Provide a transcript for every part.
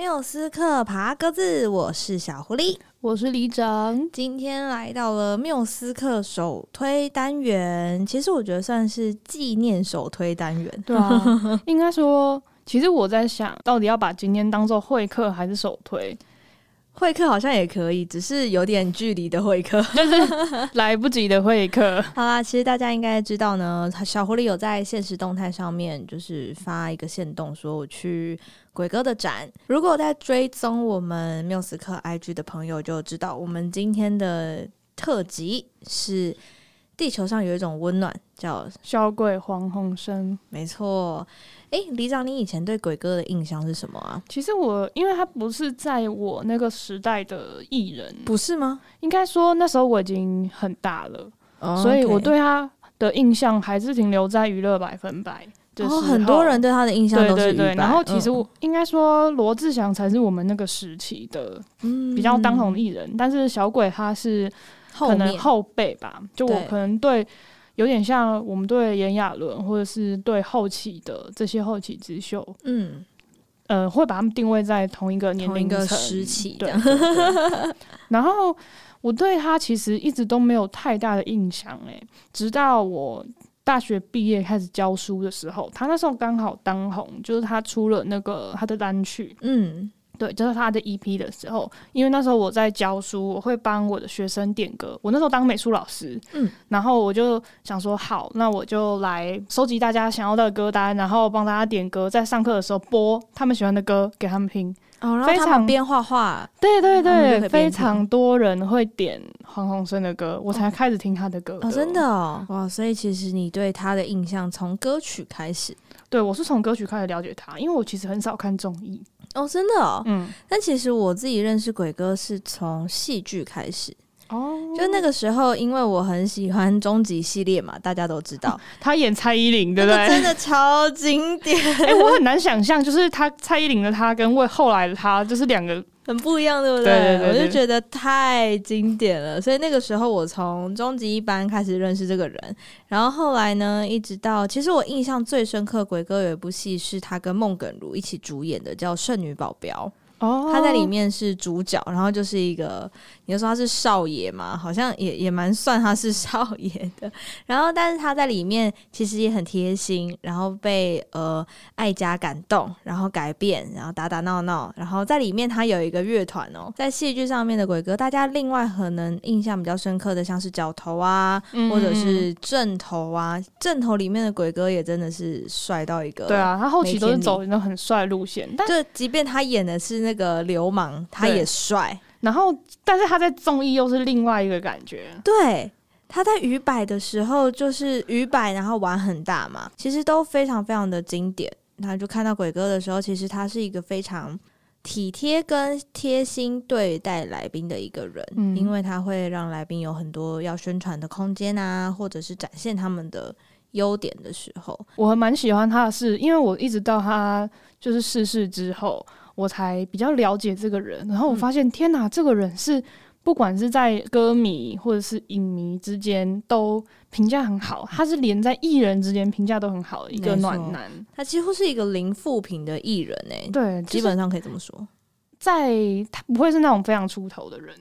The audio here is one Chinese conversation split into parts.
缪斯克爬格子，我是小狐狸，我是李长。今天来到了缪斯克首推单元，其实我觉得算是纪念首推单元。对啊，应该说，其实我在想到底要把今天当做会客还是首推。会客好像也可以，只是有点距离的会客，就 是来不及的会客。好啦，其实大家应该知道呢，小狐狸有在现实动态上面就是发一个线动，说我去鬼哥的展。如果在追踪我们缪斯克 IG 的朋友就知道，我们今天的特辑是地球上有一种温暖，叫小鬼黄鸿升。没错。哎，李长，你以前对鬼哥的印象是什么啊？其实我，因为他不是在我那个时代的艺人，不是吗？应该说那时候我已经很大了，oh, 所以我对他的印象还是停留在娱乐百分百。就是、oh, 很多人对他的印象都是。对对对。然后其实我应该说罗志祥才是我们那个时期的比较当红艺人，嗯、但是小鬼他是可能后辈吧，就我可能对。有点像我们对炎亚纶，或者是对后期的这些后起之秀，嗯，呃，会把他们定位在同一个年龄层时期，对，对，对，对。然后我对他其实一直都没有太大的印象，诶，直到我大学毕业开始教书的时候，他那时候刚好当红，就是他出了那个他的单曲，嗯。对，就是他的 EP 的时候，因为那时候我在教书，我会帮我的学生点歌。我那时候当美术老师，嗯，然后我就想说，好，那我就来收集大家想要的歌单，然后帮大家点歌，在上课的时候播他们喜欢的歌给他们听。哦，然后他们边画画，对对对，非常多人会点黄鸿升的歌，我才开始听他的歌。哦，真的哦，哇，所以其实你对他的印象从歌曲开始？对，我是从歌曲开始了解他，因为我其实很少看综艺。哦，真的哦，嗯，但其实我自己认识鬼哥是从戏剧开始。哦，就那个时候，因为我很喜欢终极系列嘛，大家都知道他演蔡依林，对不对？真的超经典，哎、欸，我很难想象，就是他蔡依林的他跟为后来的他，就是两个。很不一样，对不对？对对对对，我就觉得太经典了，所以那个时候我从终极一班开始认识这个人，然后后来呢，一直到其实我印象最深刻，鬼哥有一部戏是他跟孟耿如一起主演的，叫《圣女保镖》。哦，他在里面是主角，然后就是一个，你就说他是少爷嘛，好像也也蛮算他是少爷的。然后，但是他在里面其实也很贴心，然后被呃爱家感动，然后改变，然后打打闹闹。然后在里面他有一个乐团哦，在戏剧上面的鬼哥，大家另外可能印象比较深刻的，像是角头啊，嗯、或者是正头啊，正头里面的鬼哥也真的是帅到一个。对啊，他后期都是走那种很帅路线，但就即便他演的是那。那个流氓他也帅，然后但是他在综艺又是另外一个感觉。对，他在鱼摆的时候就是鱼摆，然后玩很大嘛，其实都非常非常的经典。他就看到鬼哥的时候，其实他是一个非常体贴跟贴心对待来宾的一个人，嗯，因为他会让来宾有很多要宣传的空间啊，或者是展现他们的优点的时候，我还蛮喜欢他的是，因为我一直到他就是逝世之后。我才比较了解这个人，然后我发现，嗯、天哪，这个人是不管是在歌迷或者是影迷之间都评价很好，他是连在艺人之间评价都很好的一个暖男，他几乎是一个零负评的艺人诶、欸，对，基本上可以这么说，在他不会是那种非常出头的人，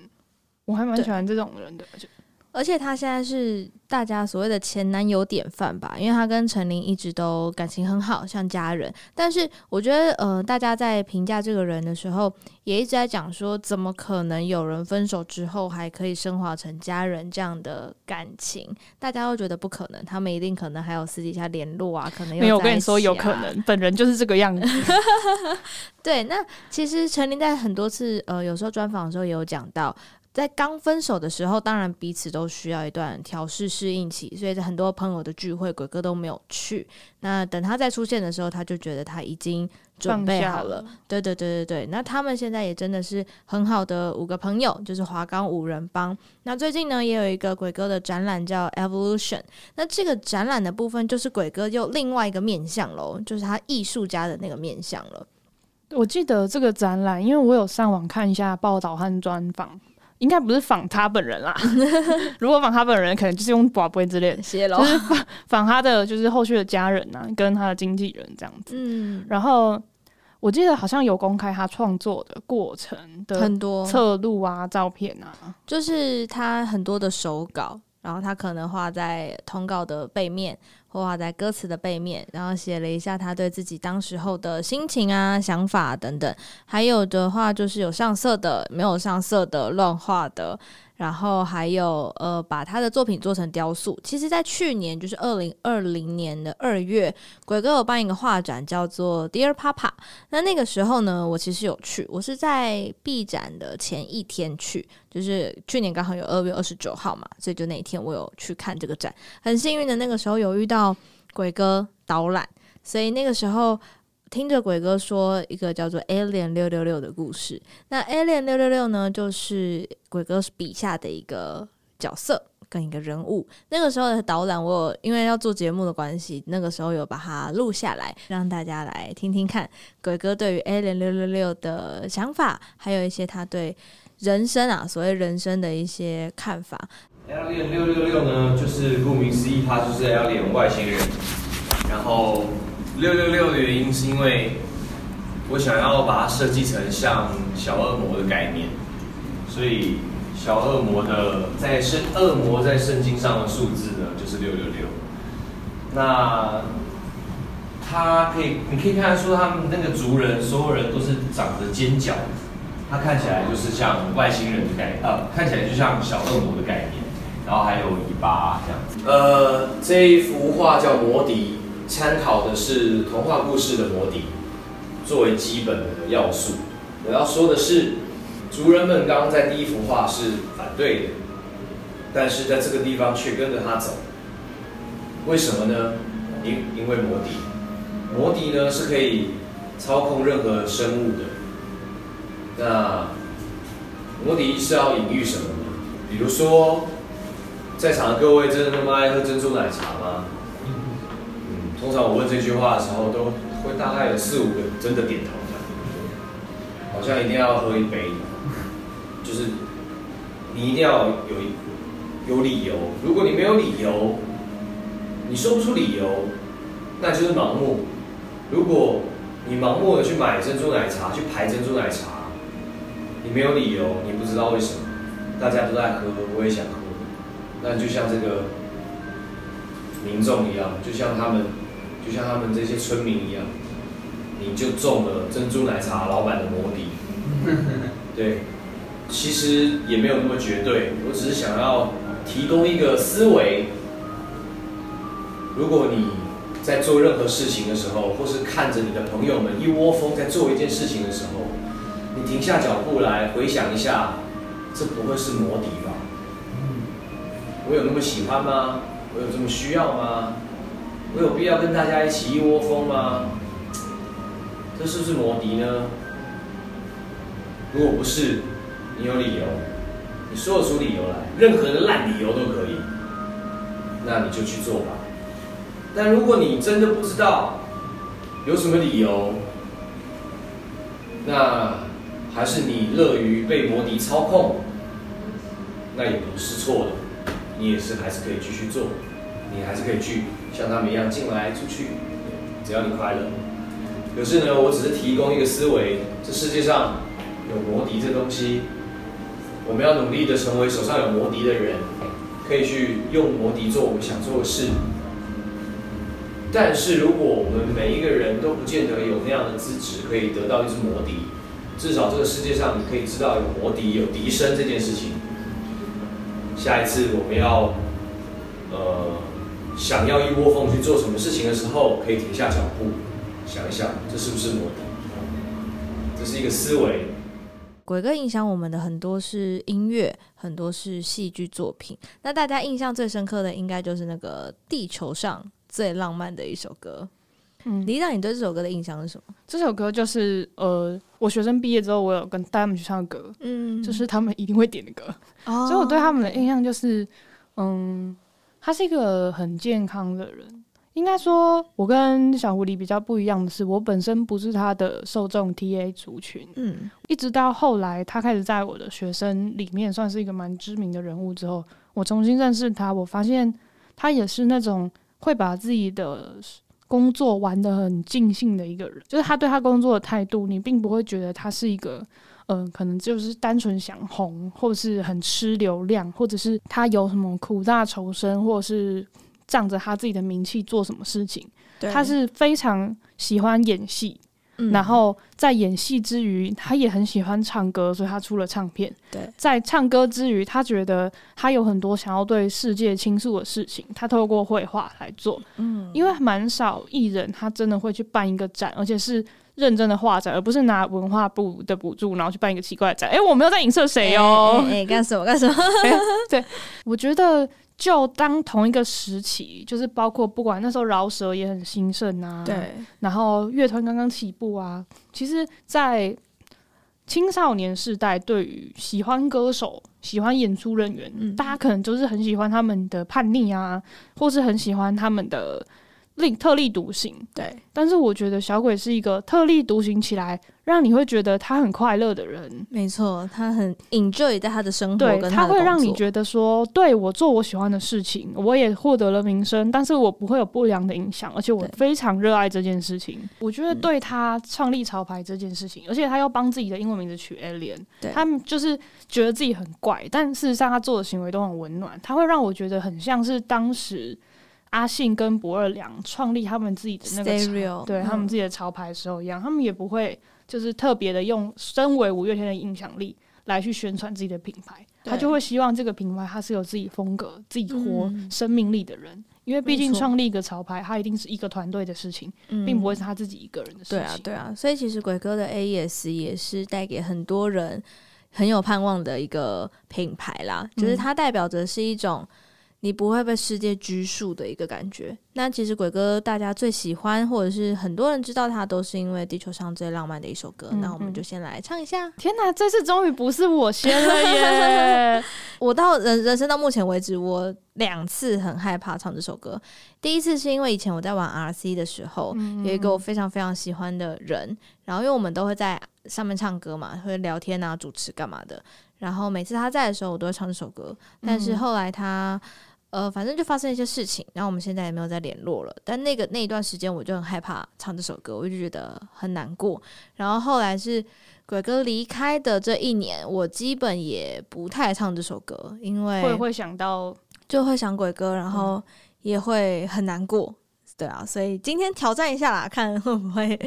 我还蛮喜欢这种人的，就而且他现在是大家所谓的前男友典范吧，因为他跟陈琳一直都感情很好，像家人。但是我觉得，呃，大家在评价这个人的时候，也一直在讲说，怎么可能有人分手之后还可以升华成家人这样的感情？大家都觉得不可能，他们一定可能还有私底下联络啊，可能。没有，我跟你说，有可能，本人就是这个样子。对，那其实陈琳在很多次，呃，有时候专访的时候也有讲到。在刚分手的时候，当然彼此都需要一段调试适应期，所以在很多朋友的聚会，鬼哥都没有去。那等他再出现的时候，他就觉得他已经准备好了。对对对对对，那他们现在也真的是很好的五个朋友，就是华冈五人帮。那最近呢，也有一个鬼哥的展览叫 Evolution。那这个展览的部分，就是鬼哥又另外一个面向喽，就是他艺术家的那个面向了。我记得这个展览，因为我有上网看一下报道和专访。应该不是仿他本人啦，如果仿他本人，可能就是用宝贝之类的，就是仿仿他的就是后续的家人呐、啊，跟他的经纪人这样子。嗯，然后我记得好像有公开他创作的过程的很多。侧录啊、照片啊，就是他很多的手稿，然后他可能画在通告的背面，或画在歌词的背面，然后写了一下他对自己当时候的心情啊、想法等等。还有的话就是有上色的，没有上色的，乱画的。然后还有呃，把他的作品做成雕塑。其实，在去年就是二零二零年的二月，鬼哥有办一个画展，叫做 Dear Papa。那那个时候呢，我其实有去，我是在闭展的前一天去，就是去年刚好有二月二十九号嘛，所以就那一天我有去看这个展。很幸运的那个时候有遇到鬼哥导览，所以那个时候。听着鬼哥说一个叫做 Alien 六六六的故事，那 Alien 六六六呢，就是鬼哥笔下的一个角色跟一个人物。那个时候的导览，我有因为要做节目的关系，那个时候有把它录下来，让大家来听听看鬼哥对于 Alien 六六六的想法，还有一些他对人生啊，所谓人生的一些看法。Alien 六六六呢，就是顾名思义，它就是 Alien 外星人，然后。六六六的原因是因为我想要把它设计成像小恶魔的概念，所以小恶魔的在圣恶魔在圣经上的数字呢就是六六六。那他可以，你可以看得出他们那个族人，所有人都是长着尖角，他看起来就是像外星人的概念，呃，看起来就像小恶魔的概念，然后还有尾巴这样子。呃，这一幅画叫魔笛。参考的是童话故事的魔笛作为基本的要素。我要说的是，族人们刚刚在第一幅画是反对的，但是在这个地方却跟着他走。为什么呢？因因为魔笛，魔笛呢是可以操控任何生物的。那魔笛是要隐喻什么呢？比如说，在场的各位真的那么爱喝珍珠奶茶吗？通常我问这句话的时候，都会大概有四五个真的点头的，好像一定要喝一杯，就是你一定要有有理由。如果你没有理由，你说不出理由，那就是盲目。如果你盲目的去买珍珠奶茶，去排珍珠奶茶，你没有理由，你不知道为什么，大家都在喝，我也想喝，那就像这个民众一样，就像他们。就像他们这些村民一样，你就中了珍珠奶茶老板的魔笛。对，其实也没有那么绝对，我只是想要提供一个思维。如果你在做任何事情的时候，或是看着你的朋友们一窝蜂在做一件事情的时候，你停下脚步来回想一下，这不会是魔笛吧？我有那么喜欢吗？我有这么需要吗？我有必要跟大家一起一窝蜂吗？这是不是魔笛呢？如果不是，你有理由，你说得出理由来，任何的烂理由都可以，那你就去做吧。但如果你真的不知道有什么理由，那还是你乐于被魔笛操控，那也不是错的，你也是还是可以继续做。你还是可以去像他们一样进来出去，只要你快乐。可是呢，我只是提供一个思维：这世界上有魔笛这东西，我们要努力的成为手上有魔笛的人，可以去用魔笛做我们想做的事。但是如果我们每一个人都不见得有那样的资质，可以得到一支魔笛，至少这个世界上你可以知道有魔笛、有笛声这件事情。下一次我们要，呃。想要一窝蜂去做什么事情的时候，可以停下脚步，想一想，这是不是魔笛？这是一个思维。鬼哥影响我们的很多是音乐，很多是戏剧作品。那大家印象最深刻的，应该就是那个地球上最浪漫的一首歌。嗯，李长，你对这首歌的印象是什么？这首歌就是呃，我学生毕业之后，我有跟带他们去唱歌，嗯，就是他们一定会点的歌。哦，所以我对他们的印象就是，嗯。他是一个很健康的人，应该说，我跟小狐狸比较不一样的是，我本身不是他的受众 TA 族群，嗯，一直到后来他开始在我的学生里面算是一个蛮知名的人物之后，我重新认识他，我发现他也是那种会把自己的工作玩得很尽兴的一个人。就是他对他工作的态度，你并不会觉得他是一个，嗯、呃，可能就是单纯想红，或者是很吃流量，或者是他有什么苦大仇深，或者是仗着他自己的名气做什么事情。他是非常喜欢演戏。然后在演戏之余，他也很喜欢唱歌，所以他出了唱片。对，在唱歌之余，他觉得他有很多想要对世界倾诉的事情，他透过绘画来做。嗯，因为蛮少艺人他真的会去办一个展，而且是认真的画展，而不是拿文化部的补助然后去办一个奇怪的展。哎，我没有在影射谁哦。哎，干什么干什么？对，我觉得。就当同一个时期，就是包括不管那时候饶舌也很兴盛啊，对，然后乐团刚刚起步啊，其实，在青少年时代，对于喜欢歌手、喜欢演出人员，嗯、大家可能就是很喜欢他们的叛逆啊，或是很喜欢他们的。另特立独行，对，但是我觉得小鬼是一个特立独行起来，让你会觉得他很快乐的人。没错，他很 enjoy 在他的生活，对，他，他会让你觉得说，对，我做我喜欢的事情，我也获得了名声，但是我不会有不良的影响，而且我非常热爱这件事情。我觉得对他创立潮牌这件事情，嗯、而且他又帮自己的英文名字取 Alien，他们就是觉得自己很怪，但事实上他做的行为都很温暖，他会让我觉得很像是当时。阿信跟不二良创立他们自己的那个对、嗯、他们自己的潮牌的时候一样，他们也不会就是特别的用身为五月天的影响力来去宣传自己的品牌，他就会希望这个品牌它是有自己风格、自己活生命力的人，嗯、因为毕竟创立一个潮牌，它一定是一个团队的事情，嗯、并不会是他自己一个人的事情。对啊，对啊，所以其实鬼哥的 AES 也是带给很多人很有盼望的一个品牌啦，就是它代表着是一种。你不会被世界拘束的一个感觉。那其实鬼哥大家最喜欢，或者是很多人知道他，都是因为地球上最浪漫的一首歌。嗯嗯，那我们就先来唱一下。天哪，这次终于不是我先了 耶！我到人人生到目前为止，我两次很害怕唱这首歌。第一次是因为以前我在玩 RC 的时候，有一个我非常非常喜欢的人，然后因为我们都会在上面唱歌嘛，会聊天啊、主持干嘛的。然后每次他在的时候，我都会唱这首歌。但是后来他。呃，反正就发生一些事情，然后我们现在也没有再联络了。但那个那一段时间，我就很害怕唱这首歌，我就觉得很难过。然后后来是鬼哥离开的这一年，我基本也不太唱这首歌，因为会会想到就会想鬼哥，然后也会很难过。嗯、对啊，所以今天挑战一下啦，看会不会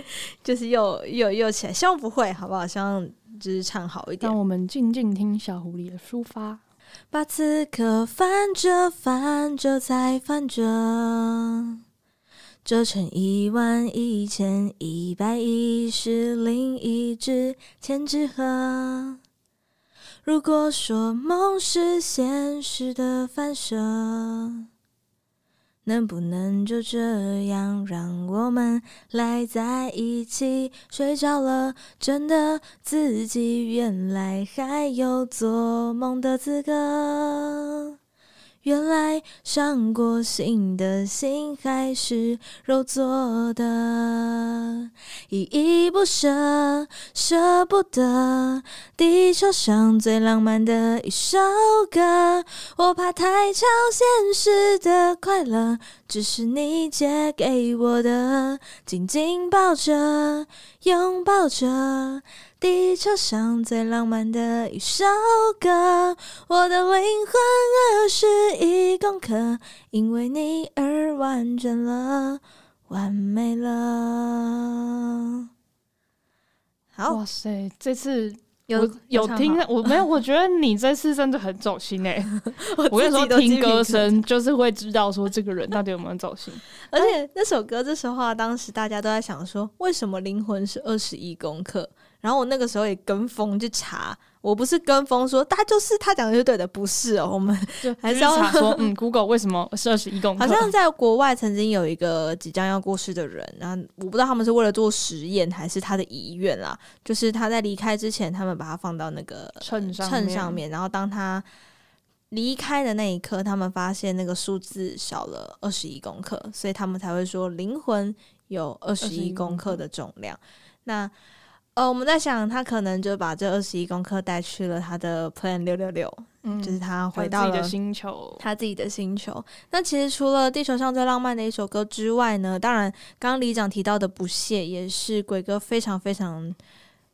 就是又又又起来，希望不会，好不好？希望就是唱好一点。让我们静静听小狐狸的抒发。把此刻翻着翻着再翻着，折成一万一千一百一十零一只千纸鹤。如果说梦是现实的反射。能不能就这样让我们赖在一起？睡着了，真的自己原来还有做梦的资格。原来伤过心的心还是肉做的，依依不舍，舍不得。地球上最浪漫的一首歌，我怕太超现实的快乐，只是你借给我的，紧紧抱着，拥抱着。地球上最浪漫的一首歌，我的灵魂二十一公克，因为你而完整了，完美了。好，哇塞，这次有有听，我没有，我觉得你这次真的很走心哎。我跟你说，听歌声就是会知道说这个人到底有没有走心。而且那首歌这时候啊，当时大家都在想说，为什么灵魂是二十一公克？然后我那个时候也跟风去查，我不是跟风说他就是他讲的是对的，不是哦，我们就 还是要查说，嗯，Google 为什么是二十一公克？好像在国外曾经有一个即将要过世的人，然后我不知道他们是为了做实验还是他的遗愿啦，就是他在离开之前，他们把他放到那个秤上秤上面，然后当他离开的那一刻，他们发现那个数字少了二十一公克，所以他们才会说灵魂有二十一公克的重量。那呃，我们在想，他可能就把这二十一公克带去了他的 Plan 六六六，嗯，就是他回到了自己的星球，他自己的星球。那其实除了地球上最浪漫的一首歌之外呢，当然，刚刚李长提到的《不屑》也是鬼哥非常非常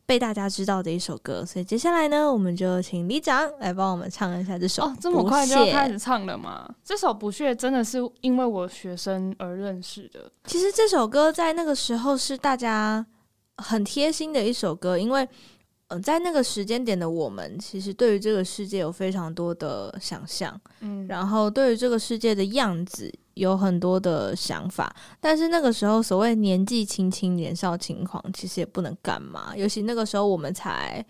被大家知道的一首歌。所以接下来呢，我们就请李长来帮我们唱一下这首。哦，这么快就要开始唱了吗？这首《不屑》真的是因为我学生而认识的。其实这首歌在那个时候是大家。很贴心的一首歌，因为嗯、呃，在那个时间点的我们，其实对于这个世界有非常多的想象，嗯，然后对于这个世界的样子有很多的想法，但是那个时候所谓年纪轻轻、年少轻狂，其实也不能干嘛，尤其那个时候我们才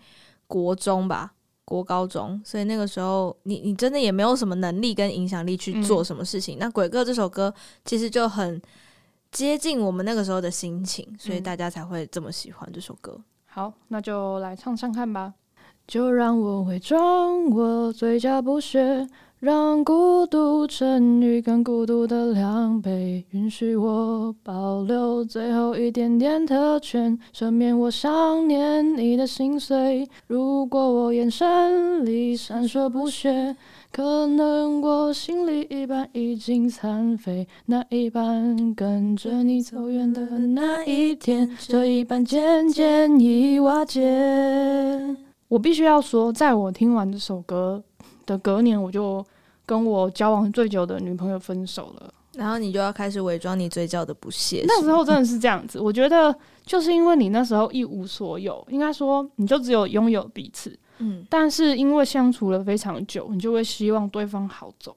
国中吧，国高中，所以那个时候你你真的也没有什么能力跟影响力去做什么事情。嗯、那《鬼哥》这首歌其实就很。接近我们那个时候的心情，所以大家才会这么喜欢这首歌。嗯、好，那就来唱唱看吧。就让我伪装我嘴角不屑，让孤独乘以更孤独的两倍，允许我保留最后一点点特权，赦免我想念你的心碎。如果我眼神里闪烁不屑。可能我心里一半已经残废，那一半跟着你走远的那一天，这一半渐渐已瓦解。我必须要说，在我听完这首歌的隔年，我就跟我交往最久的女朋友分手了。然后你就要开始伪装你嘴角的不屑。那时候真的是这样子，我觉得就是因为你那时候一无所有，应该说你就只有拥有彼此。嗯，但是因为相处了非常久，你就会希望对方好走。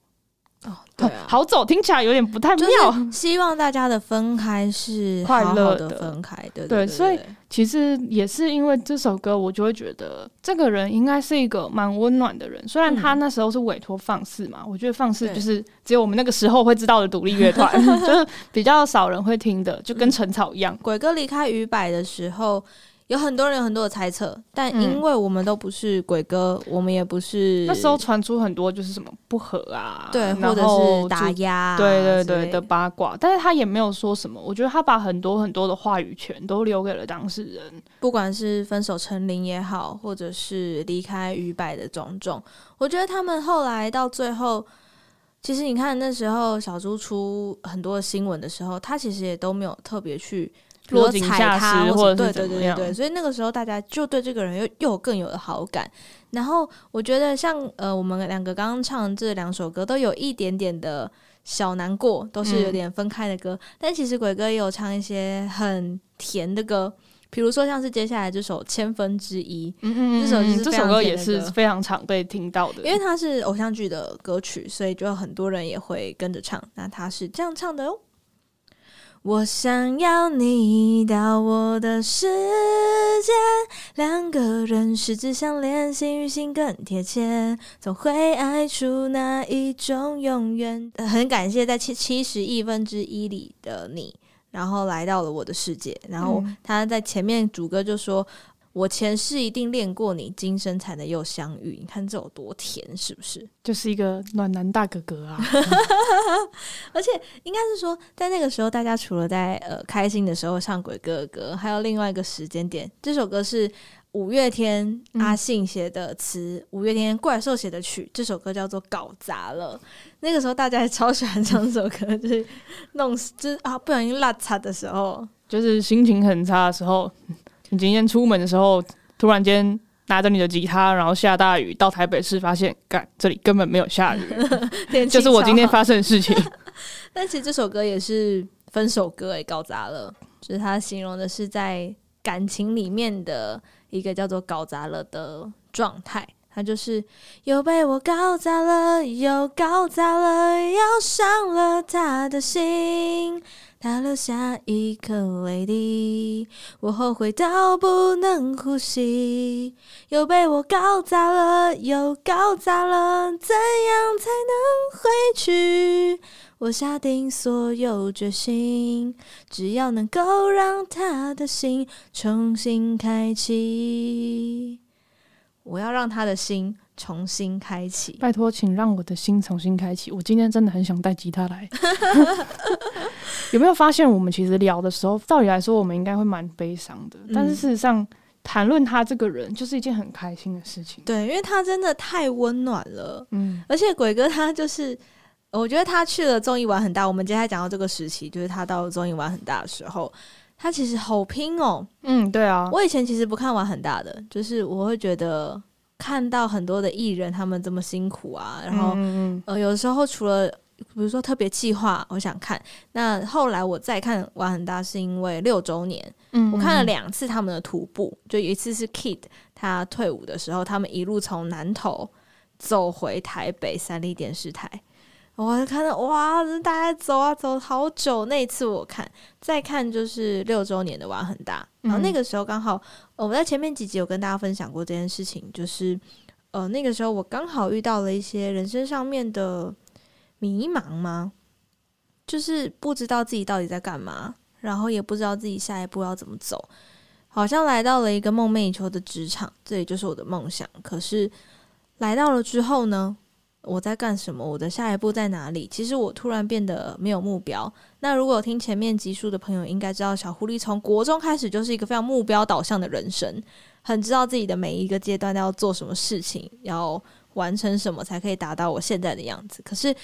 哦，对啊，好走听起来有点不太妙。希望大家的分开是快乐的分开，对对。所以其实也是因为这首歌，我就会觉得这个人应该是一个蛮温暖的人。虽然他那时候是委托放肆嘛，我觉得放肆就是只有我们那个时候会知道的独立乐团，就是比较少人会听的，就跟陈草一样。鬼哥离开鱼百的时候。有很多人有很多的猜测，但因为我们都不是鬼哥，嗯、我们也不是那时候传出很多就是什么不和啊，对，或者是打压，对对对的八卦，但是他也没有说什么。我觉得他把很多很多的话语权都留给了当事人，不管是分手成林也好，或者是离开于百的种种，我觉得他们后来到最后，其实你看那时候小猪出很多的新闻的时候，他其实也都没有特别去。落井下石，或者对对对对，所以那个时候大家就对这个人又又更有了好感。然后我觉得像呃，我们两个刚刚唱这两首歌，都有一点点的小难过，都是有点分开的歌。嗯、但其实鬼哥也有唱一些很甜的歌，比如说像是接下来这首《千分之一》，嗯嗯，这首就是这首歌也是非常常被听到的，因为它是偶像剧的歌曲，所以就很多人也会跟着唱。那他是这样唱的哦。我想要你到我的世界，两个人十指相连，心与心更贴切，总会爱出那一种永远。很感谢在七七十亿分之一里的你，然后来到了我的世界。然后他在前面主歌就说。我前世一定练过你，今生才能又相遇。你看这有多甜，是不是？就是一个暖男大哥哥啊！而且应该是说，在那个时候，大家除了在呃开心的时候唱鬼哥哥，还有另外一个时间点。这首歌是五月天阿信写的词，嗯、五月天怪兽写的曲。这首歌叫做《搞砸了》。那个时候大家还超喜欢唱这首歌，就是弄就是啊不小心落差的时候，就是心情很差的时候。你今天出门的时候，突然间拿着你的吉他，然后下大雨，到台北市发现，干，这里根本没有下雨，就是我今天发生的事情。但其实这首歌也是分手歌，诶，搞砸了，就是它形容的是在感情里面的一个叫做搞砸了的状态，他就是又被我搞砸了，又搞砸了，又伤了他的心。他留下一颗泪滴，我后悔到不能呼吸，又被我搞砸了，又搞砸了，怎样才能回去？我下定所有决心，只要能够让他的心重新开启，我要让他的心。重新开启，拜托，请让我的心重新开启。我今天真的很想带吉他来。有没有发现，我们其实聊的时候，照理来说，我们应该会蛮悲伤的。嗯、但是事实上，谈论他这个人，就是一件很开心的事情。对，因为他真的太温暖了。嗯，而且鬼哥他就是，我觉得他去了综艺玩很大。我们接下来讲到这个时期，就是他到综艺玩很大的时候，他其实好拼哦。嗯，对啊。我以前其实不看玩很大的，就是我会觉得看到很多的艺人他们这么辛苦啊，然后呃，有的时候除了比如说特别计划，我想看。那后来我再看玩很大，是因为六周年，嗯，我看了两次他们的徒步，就有一次是 Kid 他退伍的时候，他们一路从南投走回台北三立电视台，我就看到哇，大家走啊走好久。那一次我看，再看就是六周年的娃很大，然后那个时候刚好我在前面几集有跟大家分享过这件事情，就是呃那个时候我刚好遇到了一些人生上面的。迷茫吗？就是不知道自己到底在干嘛，然后也不知道自己下一步要怎么走，好像来到了一个梦寐以求的职场，这也就是我的梦想。可是来到了之后呢，我在干什么？我的下一步在哪里？其实我突然变得没有目标。那如果有听前面集数的朋友应该知道，小狐狸从国中开始就是一个非常目标导向的人生，很知道自己的每一个阶段要做什么事情，要完成什么才可以达到我现在的样子。可是。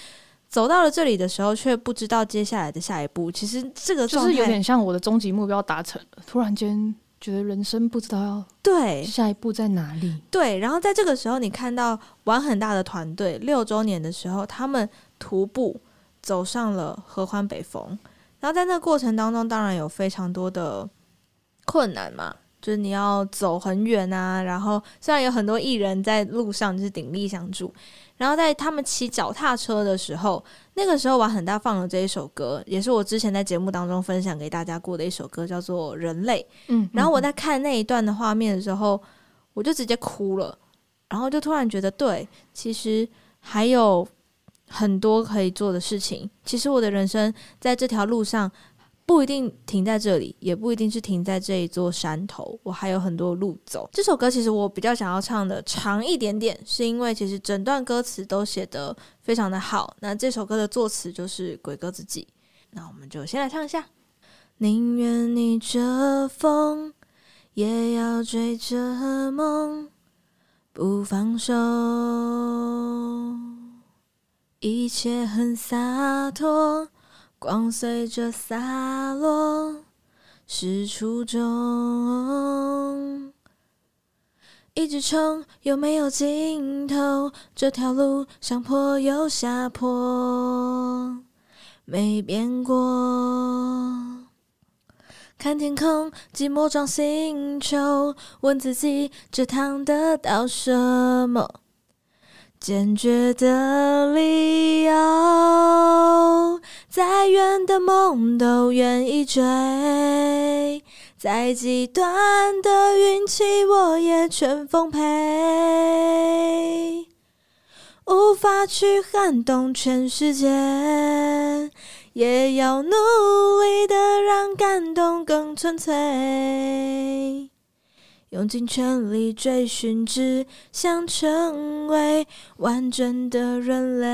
走到了这里的时候，却不知道接下来的下一步。其实这个就是有点像我的终极目标达成了，突然间觉得人生不知道要对下一步在哪里。对，然后在这个时候，你看到玩很大的团队六周年的时候，他们徒步走上了合欢北峰，然后在那个过程当中，当然有非常多的困难嘛。就是你要走很远啊，然后虽然有很多艺人在路上就是鼎力相助，然后在他们骑脚踏车的时候，那个时候玩很大放了这一首歌，也是我之前在节目当中分享给大家过的一首歌，叫做《人类》。嗯，然后我在看那一段的画面的时候，我就直接哭了，然后就突然觉得，对，其实还有很多可以做的事情。其实我的人生在这条路上。不一定停在这里，也不一定是停在这一座山头，我还有很多路走。这首歌其实我比较想要唱的长一点点，是因为其实整段歌词都写得非常的好。那这首歌的作词就是鬼哥自己。那我们就先来唱一下：宁愿逆着风，也要追着梦，不放手，一切很洒脱。光随着洒落，是初衷。一直冲，有没有尽头？这条路上坡又下坡，没变过。看天空，寂寞撞星球，问自己这趟得到什么？坚决的理由，再远的梦都愿意追，再极端的运气我也全奉陪。无法去撼动全世界，也要努力的让感动更纯粹。用尽全力追寻，只想成为完整的人类。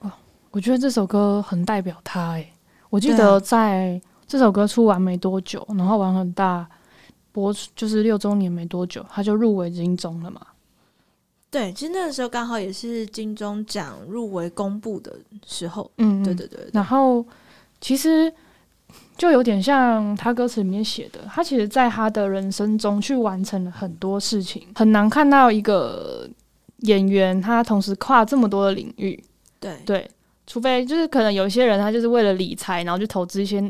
哦，我觉得这首歌很代表他诶，我记得在这首歌出完没多久，然后玩很大播出，就是六周年没多久，他就入围金钟了嘛。对，其实那个时候刚好也是金钟奖入围公布的时候。嗯，对对对，对。然后其实。就有点像他歌词里面写的，他其实在他的人生中去完成了很多事情，很难看到一个演员他同时跨这么多的领域。对对，除非就是可能有些人他就是为了理财，然后去投资一些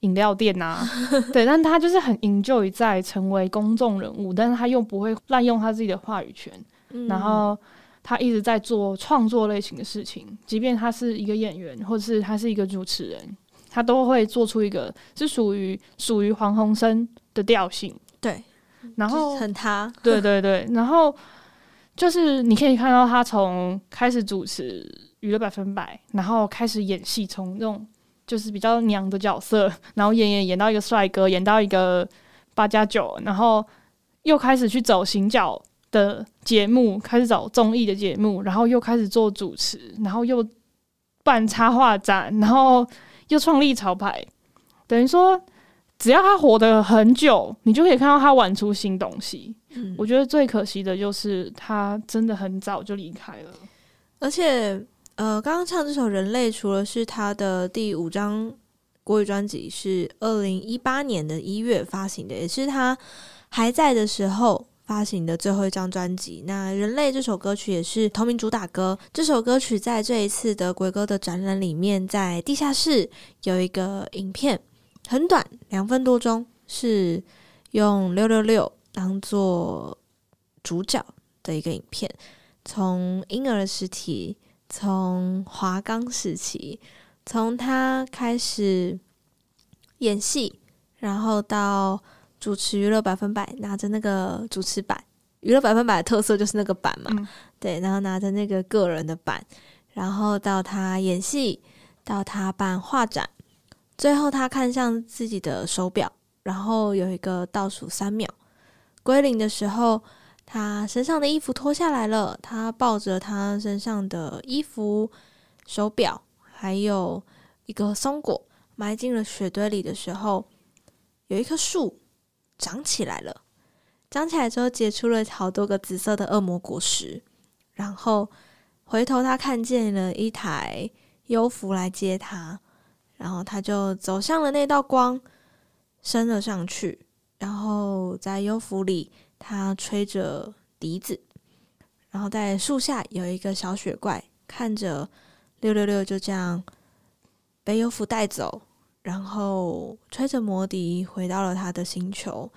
饮料店呐、啊，对，但他就是很 enjoy 在成为公众人物，但是他又不会滥用他自己的话语权，嗯、然后他一直在做创作类型的事情，即便他是一个演员，或者是他是一个主持人。他都会做出一个是属于属于黄鸿升的调性，对，然后很他，对对对，然后就是你可以看到他从开始主持娱乐百分百，然后开始演戏，从那种就是比较娘的角色，然后演演演到一个帅哥，演到一个八加九，然后又开始去走行脚的节目，开始找综艺的节目，然后又开始做主持，然后又办插画展，然后。又创立潮牌，等于说只要他活得很久，你就可以看到他玩出新东西。嗯，我觉得最可惜的就是他真的很早就离开了。而且，呃，刚刚唱这首《人类》，除了是他的第五张国语专辑，是二零一八年的一月发行的，也是他还在的时候发行的最后一张专辑。那《人类》这首歌曲也是同名主打歌。这首歌曲在这一次的鬼歌的展览里面，在地下室有一个影片。很短，两分多钟，是用六六六当做主角的一个影片。从婴儿时期，从华冈时期，从他开始演戏，然后到主持娱乐百分百，拿着那个主持板。娱乐百分百的特色就是那个板嘛，嗯、对，然后拿着那个个人的板，然后到他演戏，到他办画展。最后，他看向自己的手表，然后有一个倒数三秒归零的时候，他身上的衣服脱下来了。他抱着他身上的衣服、手表，还有一个松果，埋进了雪堆里的时候，有一棵树长起来了。长起来之后，结出了好多个紫色的恶魔果实。然后回头，他看见了一台幽浮来接他。然后他就走向了那道光，升了上去。然后在幽浮里，他吹着笛子。然后在树下有一个小雪怪，看着六六六就这样被幽浮带走，然后吹着魔笛回到了他的星球。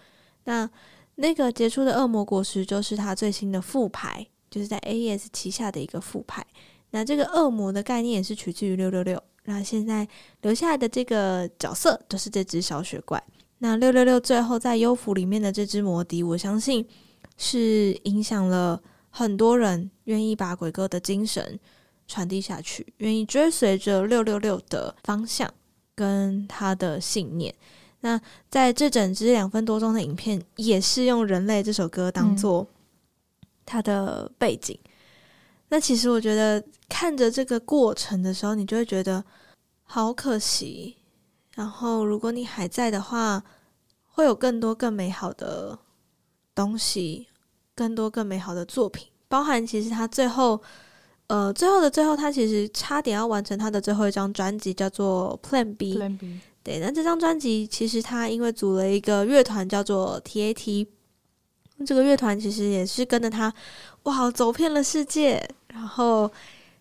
那那个结出的恶魔果实就是他最新的副牌，就是在 AES 旗下的一个副牌。那这个恶魔的概念也是取自于六六六。那现在留下来的这个角色就是这只小雪怪。那六六六最后在幽浮里面的这只魔笛，我相信是影响了很多人，愿意把鬼哥的精神传递下去，愿意追随着六六六的方向跟他的信念。那在这整支两分多钟的影片，也是用《人类》这首歌当做他的背景。嗯那其实我觉得看着这个过程的时候，你就会觉得好可惜。然后如果你还在的话，会有更多更美好的东西，更多更美好的作品。包含其实他最后，呃，最后的最后，他其实差点要完成他的最后一张专辑，叫做 Plan B。Plan B。对，那这张专辑其实他因为组了一个乐团叫做 TAT，这个乐团其实也是跟着他，哇，走遍了世界。然后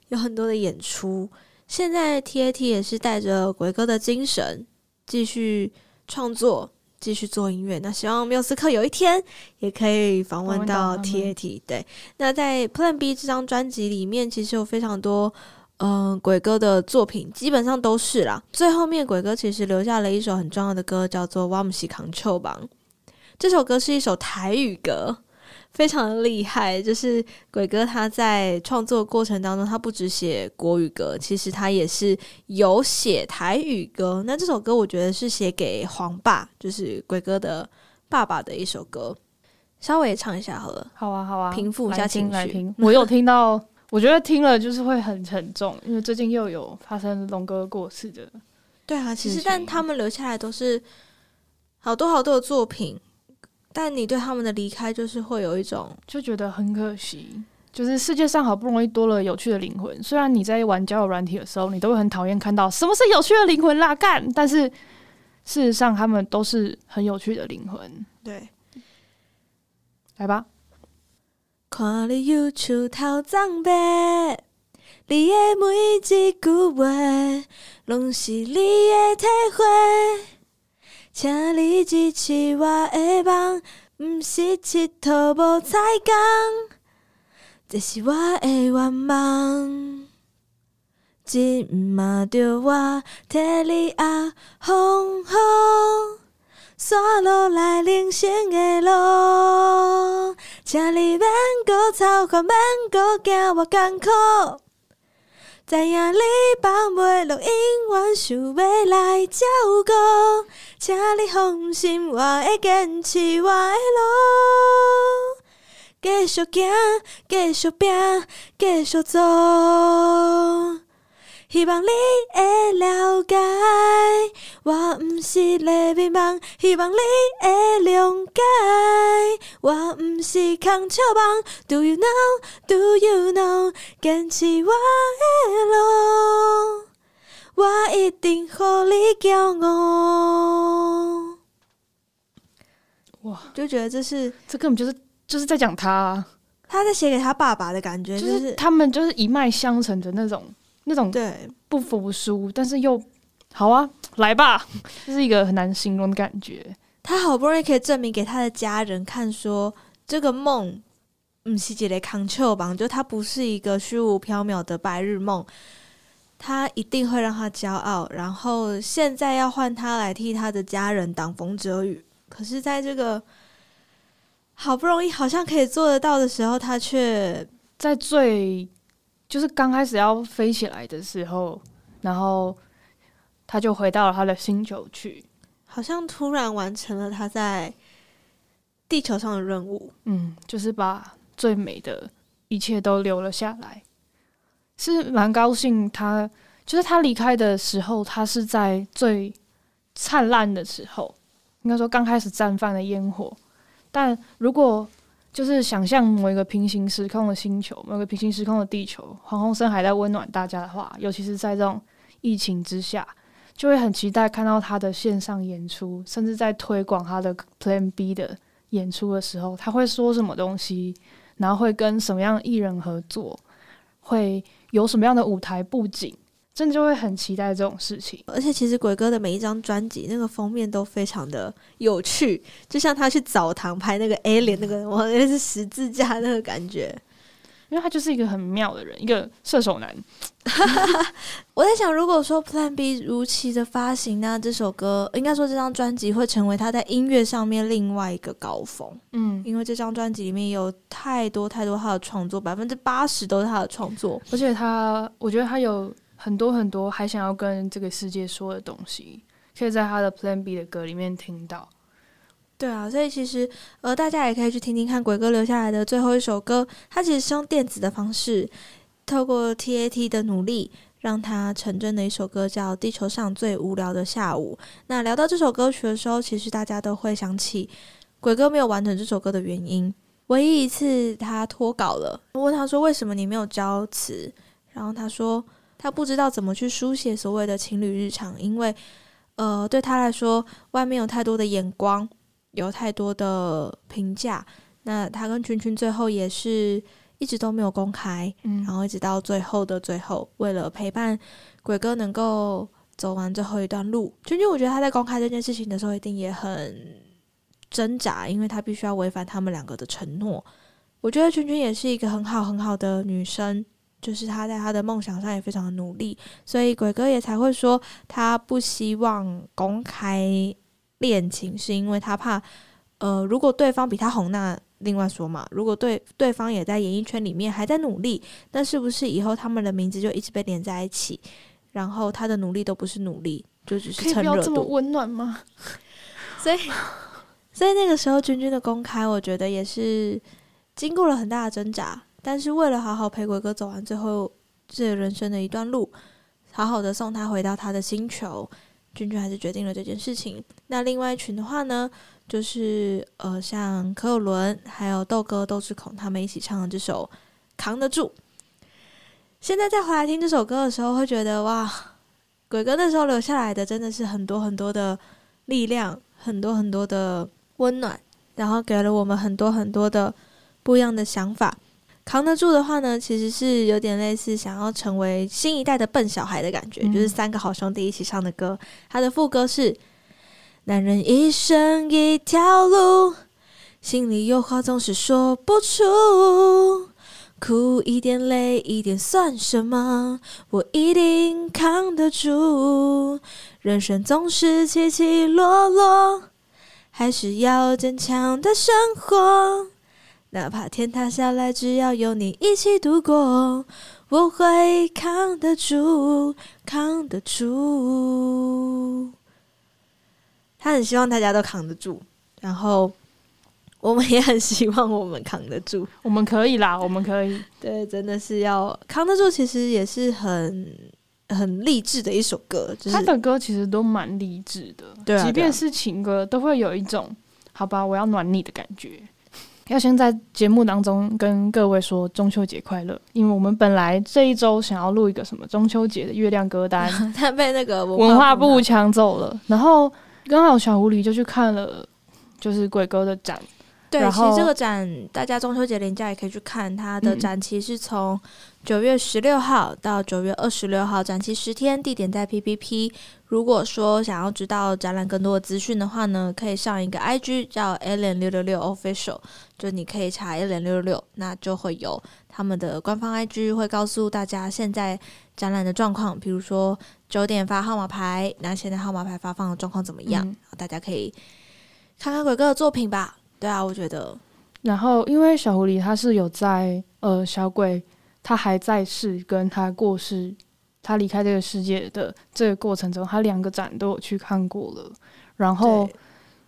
有很多的演出，现在 TAT 也是带着鬼哥的精神继续创作，继续做音乐。那希望缪斯克有一天也可以访问到 TAT。对，那在 Plan B 这张专辑里面，其实有非常多嗯、呃、鬼哥的作品，基本上都是啦。最后面鬼哥其实留下了一首很重要的歌，叫做《我不是扛秋棒》。这首歌是一首台语歌。非常的厉害，就是鬼哥他在创作过程当中，他不只写国语歌，其实他也是有写台语歌。那这首歌我觉得是写给黄爸，就是鬼哥的爸爸的一首歌。稍微唱一下好了，好啊，好啊，平复一下情绪。我有听到，我觉得听了就是会很沉重，因为最近又有发生龙哥过世的。对啊，其实但他们留下来都是好多好多的作品。但你对他们的离开，就是会有一种就觉得很可惜。就是世界上好不容易多了有趣的灵魂，虽然你在玩交友软体的时候，你都会很讨厌看到什么是有趣的灵魂啦干，但是事实上他们都是很有趣的灵魂。对，来吧。看你忧愁头脏白，你的每一句话，拢是你的体会。请你支持我的梦，不是佚佗无彩工，这是我的愿望。今嘛着我替你啊风雨，山路来人生的路，请你免搁操烦，免搁惊我艰苦。知影你放袂落，永远想要来照顾。请你放心，我会坚持我的路，继续行，继续拼，继续走。希望你会了解，我毋是咧迷茫，希望你会谅解，我毋是空笑梦。Do you know? Do you know? 坚持我的路，我一定予你骄傲。哇，就觉得这是这根本就是就是在讲他啊。他在写给他爸爸的感觉，就是、就是、他们就是一脉相承的那种那种对不服输，但是又好啊，来吧，这是一个很难形容的感觉。他好不容易可以证明给他的家人看说，说这个梦嗯是一个空笑梦，就他不是一个虚无缥缈的白日梦，他一定会让他骄傲。然后现在要换他来替他的家人挡风遮雨，可是在这个。好不容易好像可以做得到的时候，他却在最就是刚开始要飞起来的时候，然后他就回到了他的星球去，好像突然完成了他在地球上的任务。嗯，就是把最美的一切都留了下来，是蛮高兴他。就是他离开的时候，他是在最灿烂的时候，应该说刚开始绽放的烟火。但如果就是想象某一个平行时空的星球，某个平行时空的地球，黄鸿升还在温暖大家的话，尤其是在这种疫情之下，就会很期待看到他的线上演出，甚至在推广他的 Plan B 的演出的时候，他会说什么东西，然后会跟什么样的艺人合作，会有什么样的舞台布景。真的就会很期待这种事情，而且其实鬼哥的每一张专辑那个封面都非常的有趣，就像他去澡堂拍那个 Alien 那个，我那是十字架那个感觉，因为他就是一个很妙的人，一个射手男。我在想，如果说 Plan B 如期的发行，那这首歌应该说这张专辑会成为他在音乐上面另外一个高峰。嗯，因为这张专辑里面有太多太多他的创作，百分之八十都是他的创作，而且他，我觉得他有。很多很多还想要跟这个世界说的东西，可以在他的 Plan B 的歌里面听到。对啊，所以其实呃，大家也可以去听听看鬼哥留下来的最后一首歌。他其实是用电子的方式，透过 TAT 的努力，让他成真的一首歌，叫《地球上最无聊的下午》。那聊到这首歌曲的时候，其实大家都会想起鬼哥没有完成这首歌的原因。唯一一次他脱稿了，我问他说：“为什么你没有交词？”然后他说。他不知道怎么去书写所谓的情侣日常，因为，呃，对他来说，外面有太多的眼光，有太多的评价。那他跟群群最后也是一直都没有公开，嗯，然后一直到最后的最后，为了陪伴鬼哥能够走完最后一段路，群群我觉得他在公开这件事情的时候一定也很挣扎，因为他必须要违反他们两个的承诺。我觉得群群也是一个很好很好的女生。就是他在他的梦想上也非常的努力，所以鬼哥也才会说他不希望公开恋情，是因为他怕，呃，如果对方比他红，那另外说嘛。如果对对方也在演艺圈里面还在努力，那是不是以后他们的名字就一直被连在一起？然后他的努力都不是努力，就只是蹭热度。可以不要这么温暖吗？所以，所以那个时候君君的公开，我觉得也是经过了很大的挣扎。但是为了好好陪鬼哥走完最后这人生的一段路，好好的送他回到他的星球，君君还是决定了这件事情。那另外一群的话呢，就是呃，像柯有伦还有豆哥、豆志孔他们一起唱的这首《扛得住》。现在再回来听这首歌的时候，会觉得哇，鬼哥那时候留下来的真的是很多很多的力量，很多很多的温暖，然后给了我们很多很多的不一样的想法。扛得住的话呢，其实是有点类似想要成为新一代的笨小孩的感觉，嗯、就是三个好兄弟一起唱的歌。他的副歌是：男人一生一条路，心里有话总是说不出，苦一点累一点算什么？我一定扛得住。人生总是起起落落，还是要坚强的生活。哪怕天塌下来，只要有你一起度过，我会扛得住，扛得住。他很希望大家都扛得住，然后我们也很希望我们扛得住。我们可以啦，我们可以。对，真的是要扛得住，其实也是很很励志的一首歌。就是、他的歌其实都蛮励志的，对啊，即便是情歌，都会有一种好吧，我要暖你的感觉。要先在节目当中跟各位说中秋节快乐，因为我们本来这一周想要录一个什么中秋节的月亮歌单，他被那个文化部抢走了。然后刚好小狐狸就去看了，就是鬼哥的展。对，其实这个展大家中秋节连假也可以去看，它的展期是从九月十六号到九月二十六号，展期十天，地点在 PPP。如果说想要知道展览更多的资讯的话呢，可以上一个 IG 叫 Alien 六六六 Official，就你可以查 Alien 六六六，那就会有他们的官方 IG 会告诉大家现在展览的状况，比如说九点发号码牌，那现在号码牌发放的状况怎么样？嗯、大家可以看看鬼哥的作品吧。对啊，我觉得。然后，因为小狐狸他是有在呃，小鬼他还在世，跟他过世，他离开这个世界的这个过程中，他两个展都有去看过了。然后，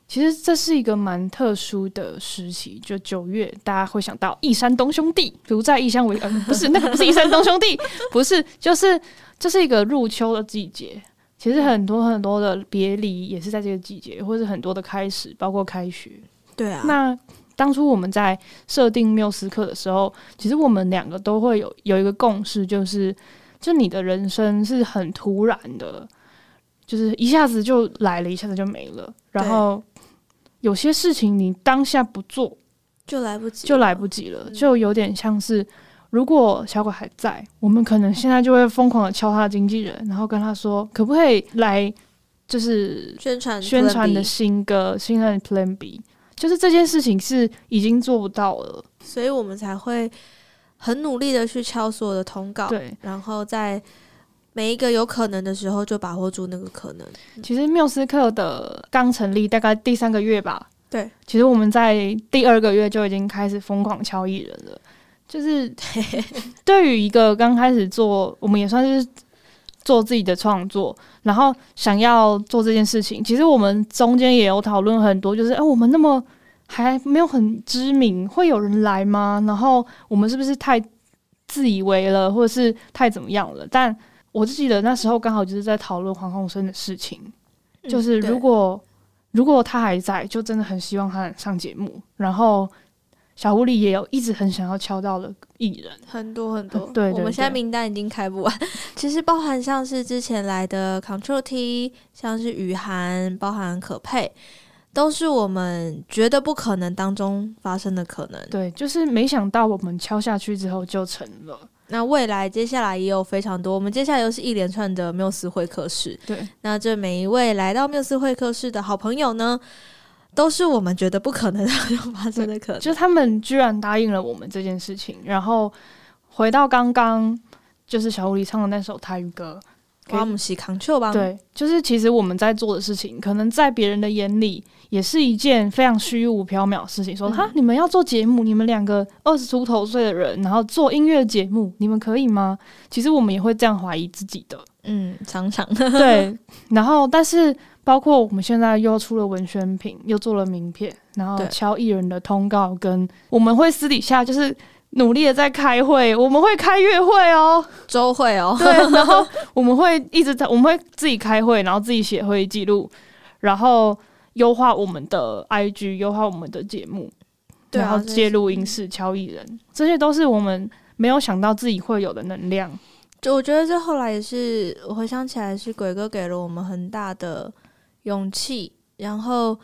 其实这是一个蛮特殊的时期，就九月，大家会想到一山东兄弟，如在异乡为呃，不是那个不是一山东兄弟，不 是，就是这、就是一个入秋的季节。其实很多很多的别离也是在这个季节，或是很多的开始，包括开学。对啊，那当初我们在设定缪斯课的时候，其实我们两个都会有有一个共识，就是就你的人生是很突然的，就是一下子就来了，一下子就没了。然后有些事情你当下不做，就来不及，就来不及了，就有点像是如果小鬼还在，我们可能现在就会疯狂的敲他的经纪人，然后跟他说，可不可以来，就是宣传宣传的新歌，新的 Plan B。就是这件事情是已经做不到了，所以我们才会很努力的去敲所有的通告，对，然后在每一个有可能的时候就把握住那个可能。其实缪斯克的刚成立大概第三个月吧，对，其实我们在第二个月就已经开始疯狂敲艺人了。就是 对于一个刚开始做，我们也算是。做自己的创作，然后想要做这件事情。其实我们中间也有讨论很多，就是哎，我们那么还没有很知名，会有人来吗？然后我们是不是太自以为了，或者是太怎么样了？但我记得那时候刚好就是在讨论黄鸿生的事情，就是如果、嗯、如果他还在，就真的很希望他能上节目，然后。小狐狸也有一直很想要敲到的艺人，很多很多。对，我们现在名单已经开不完。其实包含像是之前来的 Control T，像是雨涵，包含可佩，都是我们觉得不可能当中发生的可能。对，就是没想到我们敲下去之后就成了。那未来接下来也有非常多，我们接下来又是一连串的缪斯会客室。对，那这每一位来到缪斯会客室的好朋友呢，都是我们觉得不可能发生的可能，就是他们居然答应了我们这件事情。然后回到刚刚，就是小狐狸唱的那首泰语歌，我们是康丘吧？对，就是其实我们在做的事情，可能在别人的眼里也是一件非常虚无缥缈的事情。说哈，你们要做节目，你们两个二十出头岁的人，然后做音乐节目，你们可以吗？其实我们也会这样怀疑自己的。嗯，常常对。然后，但是。包括我们现在又出了文宣品，又做了名片，然后敲艺人的通告，跟我们会私底下就是努力的在开会，我们会开月会哦，周会哦，对，然后我们会一直在，我们会自己开会，然后自己写会议记录，然后优化我们的 IG，优化我们的节目，然后接录音室敲艺人，这些都是我们没有想到自己会有的能量。就我觉得这后来也是，我回想起来是鬼哥给了我们很大的。勇气，然后，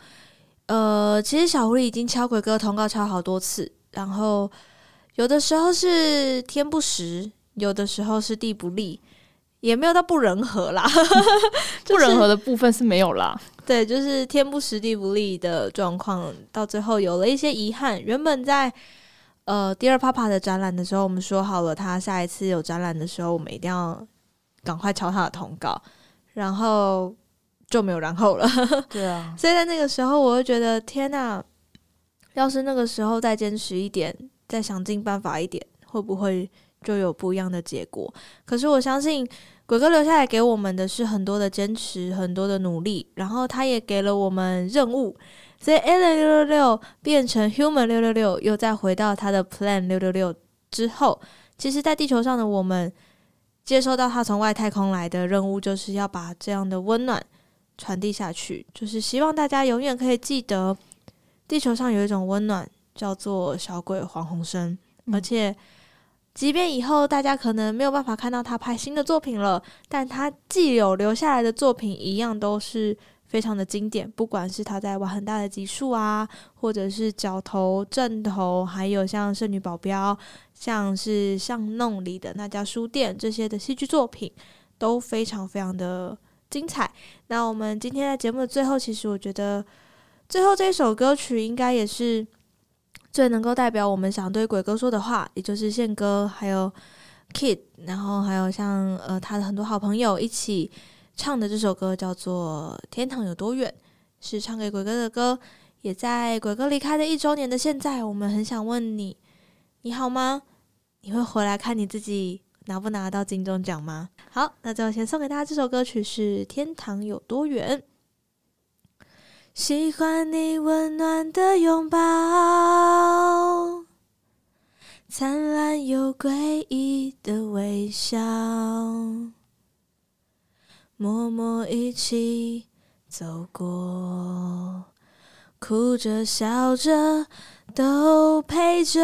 呃，其实小狐狸已经敲鬼哥通告敲好多次，然后有的时候是天不时，有的时候是地不利，也没有到不人和啦，不人和的部分是没有啦。对，就是天不时地不利的状况，到最后有了一些遗憾。原本在呃第二 Papa 的展览的时候，我们说好了，他下一次有展览的时候，我们一定要赶快敲他的通告，然后。就没有然后了。对啊，所以在那个时候，我就觉得天哪！要是那个时候再坚持一点，再想尽办法一点，会不会就有不一样的结果？可是我相信鬼哥留下来给我们的是很多的坚持，很多的努力，然后他也给了我们任务。所以 Alan 六六六变成 Human 六六六，又再回到他的 Plan 六六六之后，其实，在地球上的我们接收到他从外太空来的任务，就是要把这样的温暖传递下去，就是希望大家永远可以记得，地球上有一种温暖，叫做小鬼黄鸿升，而且。即便以后大家可能没有办法看到他拍新的作品了，但他既有留下来的作品，一样都是非常的经典。不管是他在玩很大的集数啊，或者是角头、正头，还有像《圣女保镖》，像是巷弄里的那家书店这些的戏剧作品，都非常非常的精彩。那我们今天在节目的最后，其实我觉得最后这一首歌曲应该也是。最能够代表我们想对鬼哥说的话，也就是宪哥，还有 Kid，然后还有像呃他的很多好朋友一起唱的这首歌，叫做《天堂有多远》，是唱给鬼哥的歌。也在鬼哥离开的一周年的现在，我们很想问你，你好吗？你会回来看你自己拿不拿到金钟奖吗？好，那最后先送给大家这首歌曲是《天堂有多远》。喜欢你温暖的拥抱，灿烂又诡异的微笑，默默一起走过，哭着笑着都陪着。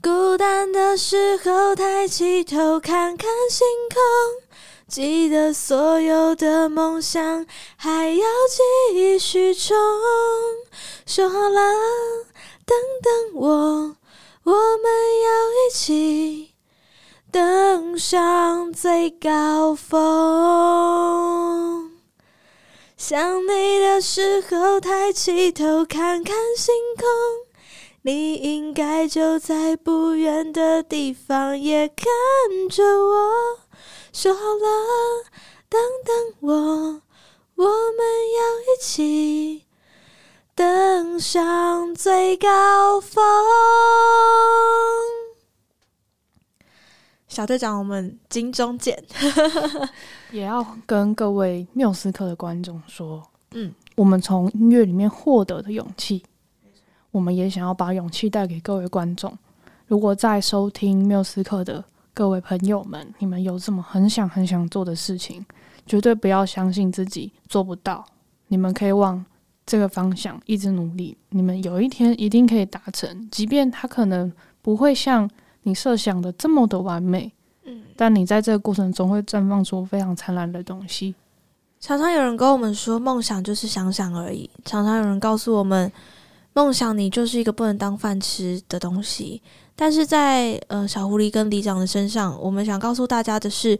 孤单的时候，抬起头看看星空。记得所有的梦想还要继续冲，说好了，等等我，我们要一起登上最高峰。想你的时候，抬起头看看星空，你应该就在不远的地方，也看着我。说好了，等等我，我们要一起登上最高峰。小队长，我们金钟见！也要跟各位缪斯克的观众说，嗯，我们从音乐里面获得的勇气，我们也想要把勇气带给各位观众。如果在收听缪斯克的。各位朋友们，你们有什么很想很想做的事情，绝对不要相信自己做不到。你们可以往这个方向一直努力，你们有一天一定可以达成。即便它可能不会像你设想的这么的完美，嗯，但你在这个过程中会绽放出非常灿烂的东西。常常有人跟我们说，梦想就是想想而已。常常有人告诉我们，梦想你就是一个不能当饭吃的东西。但是在呃小狐狸跟里长的身上，我们想告诉大家的是，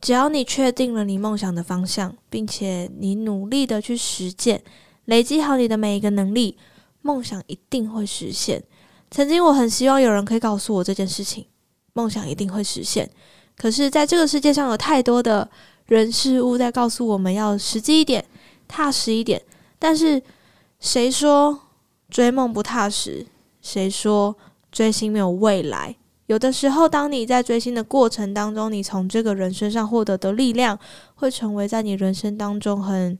只要你确定了你梦想的方向，并且你努力的去实践，累积好你的每一个能力，梦想一定会实现。曾经我很希望有人可以告诉我这件事情，梦想一定会实现。可是，在这个世界上有太多的人事物在告诉我们要实际一点、踏实一点。但是，谁说追梦不踏实？谁说？追星没有未来。有的时候，当你在追星的过程当中，你从这个人身上获得的力量，会成为在你人生当中很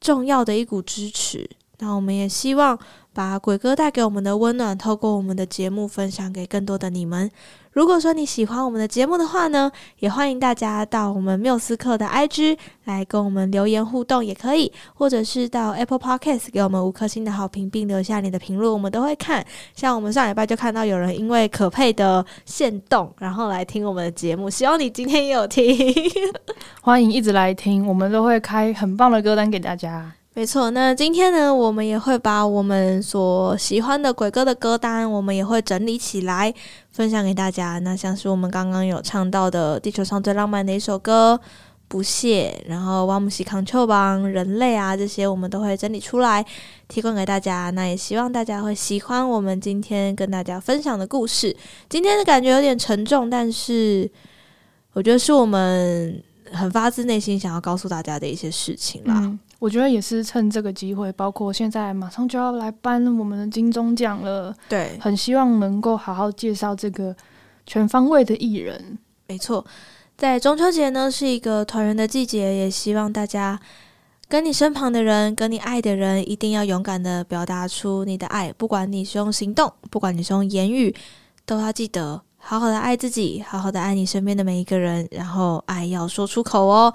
重要的一股支持。那我们也希望把鬼哥带给我们的温暖，透过我们的节目分享给更多的你们。如果说你喜欢我们的节目的话呢，也欢迎大家到我们缪斯克的 IG 来跟我们留言互动，也可以，或者是到 Apple Podcast 给我们五颗星的好评，并留下你的评论，我们都会看。像我们上礼拜就看到有人因为可佩的限动，然后来听我们的节目，希望你今天也有听，欢迎一直来听，我们都会开很棒的歌单给大家。没错，那今天呢，我们也会把我们所喜欢的鬼哥的歌单，我们也会整理起来分享给大家。那像是我们刚刚有唱到的地球上最浪漫的一首歌《不屑》，然后哇姆西康丘邦人类啊这些，我们都会整理出来提供给大家。那也希望大家会喜欢我们今天跟大家分享的故事。今天的感觉有点沉重，但是我觉得是我们很发自内心想要告诉大家的一些事情啦。我觉得也是趁这个机会，包括现在马上就要来颁我们的金钟奖了，对，很希望能够好好介绍这个全方位的艺人。没错，在中秋节呢是一个团圆的季节，也希望大家跟你身旁的人、跟你爱的人，一定要勇敢的表达出你的爱，不管你是用行动，不管你是用言语，都要记得。好好的爱自己，好好的爱你身边的每一个人，然后爱要说出口哦。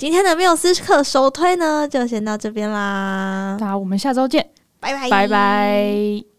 今天的缪斯课首推呢，就先到这边啦。那我们下周见，拜拜，拜拜。